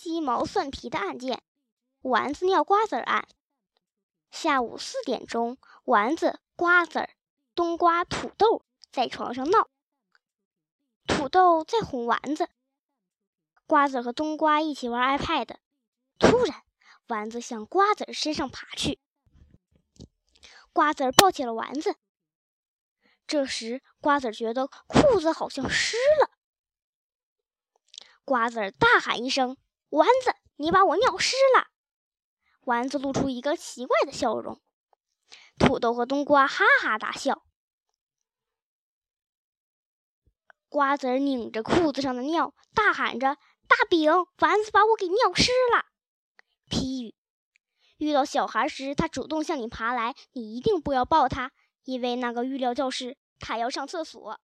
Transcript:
鸡毛蒜皮的案件——丸子尿瓜子案。下午四点钟，丸子、瓜子、冬瓜、土豆在床上闹，土豆在哄丸子，瓜子和冬瓜一起玩 iPad。突然，丸子向瓜子身上爬去，瓜子抱起了丸子。这时，瓜子觉得裤子好像湿了。瓜子大喊一声：“丸子，你把我尿湿了！”丸子露出一个奇怪的笑容。土豆和冬瓜哈哈大笑。瓜子拧着裤子上的尿，大喊着：“大饼，丸子把我给尿湿了！”批语：遇到小孩时，他主动向你爬来，你一定不要抱他。因为那个预料教室，他要上厕所。